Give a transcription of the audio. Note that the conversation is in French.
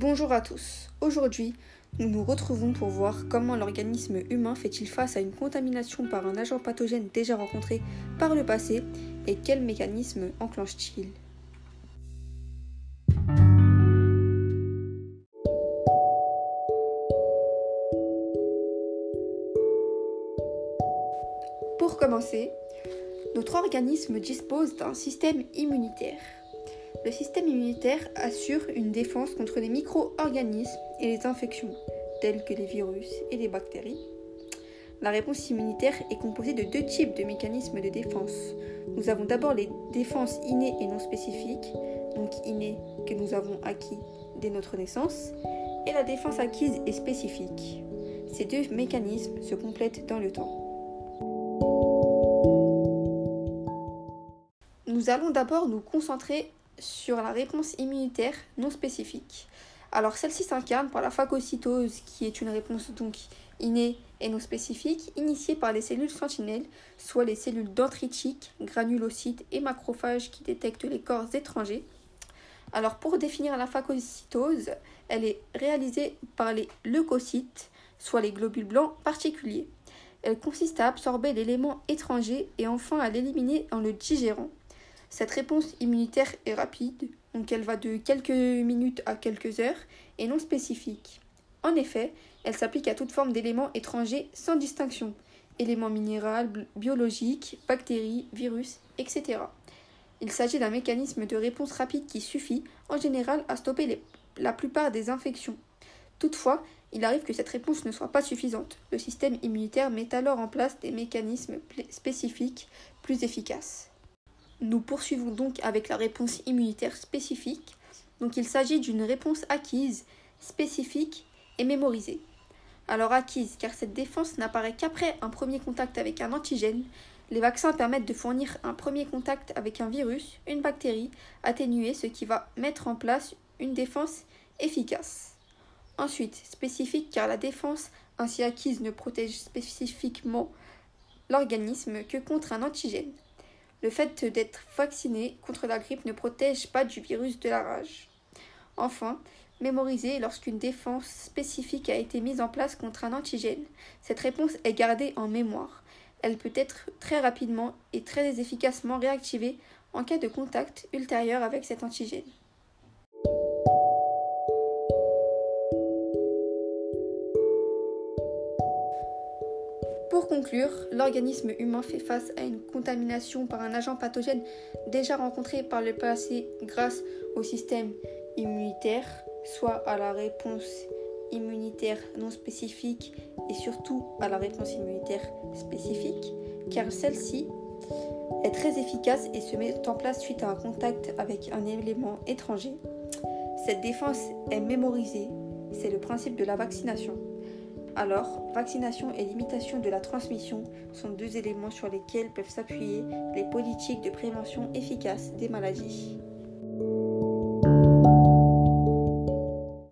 Bonjour à tous. Aujourd'hui, nous nous retrouvons pour voir comment l'organisme humain fait-il face à une contamination par un agent pathogène déjà rencontré par le passé et quels mécanismes enclenche-t-il? Pour commencer, notre organisme dispose d'un système immunitaire. Le système immunitaire assure une défense contre les micro-organismes et les infections, telles que les virus et les bactéries. La réponse immunitaire est composée de deux types de mécanismes de défense. Nous avons d'abord les défenses innées et non spécifiques, donc innées que nous avons acquis dès notre naissance, et la défense acquise et spécifique. Ces deux mécanismes se complètent dans le temps. Nous allons d'abord nous concentrer sur la réponse immunitaire non spécifique. Alors celle-ci s'incarne par la phagocytose qui est une réponse donc innée et non spécifique initiée par les cellules sentinelles, soit les cellules dendritiques, granulocytes et macrophages qui détectent les corps étrangers. Alors pour définir la phagocytose, elle est réalisée par les leucocytes, soit les globules blancs particuliers. Elle consiste à absorber l'élément étranger et enfin à l'éliminer en le digérant. Cette réponse immunitaire est rapide, donc elle va de quelques minutes à quelques heures, et non spécifique. En effet, elle s'applique à toute forme d'éléments étrangers sans distinction, éléments minéraux, biologiques, bactéries, virus, etc. Il s'agit d'un mécanisme de réponse rapide qui suffit, en général, à stopper la plupart des infections. Toutefois, il arrive que cette réponse ne soit pas suffisante. Le système immunitaire met alors en place des mécanismes spécifiques plus efficaces. Nous poursuivons donc avec la réponse immunitaire spécifique. Donc il s'agit d'une réponse acquise, spécifique et mémorisée. Alors acquise, car cette défense n'apparaît qu'après un premier contact avec un antigène. Les vaccins permettent de fournir un premier contact avec un virus, une bactérie, atténuée, ce qui va mettre en place une défense efficace. Ensuite, spécifique, car la défense ainsi acquise ne protège spécifiquement l'organisme que contre un antigène. Le fait d'être vacciné contre la grippe ne protège pas du virus de la rage. Enfin, mémoriser lorsqu'une défense spécifique a été mise en place contre un antigène. Cette réponse est gardée en mémoire. Elle peut être très rapidement et très efficacement réactivée en cas de contact ultérieur avec cet antigène. Pour conclure, l'organisme humain fait face à une contamination par un agent pathogène déjà rencontré par le passé grâce au système immunitaire, soit à la réponse immunitaire non spécifique et surtout à la réponse immunitaire spécifique, car celle-ci est très efficace et se met en place suite à un contact avec un élément étranger. Cette défense est mémorisée, c'est le principe de la vaccination. Alors, vaccination et limitation de la transmission sont deux éléments sur lesquels peuvent s'appuyer les politiques de prévention efficaces des maladies.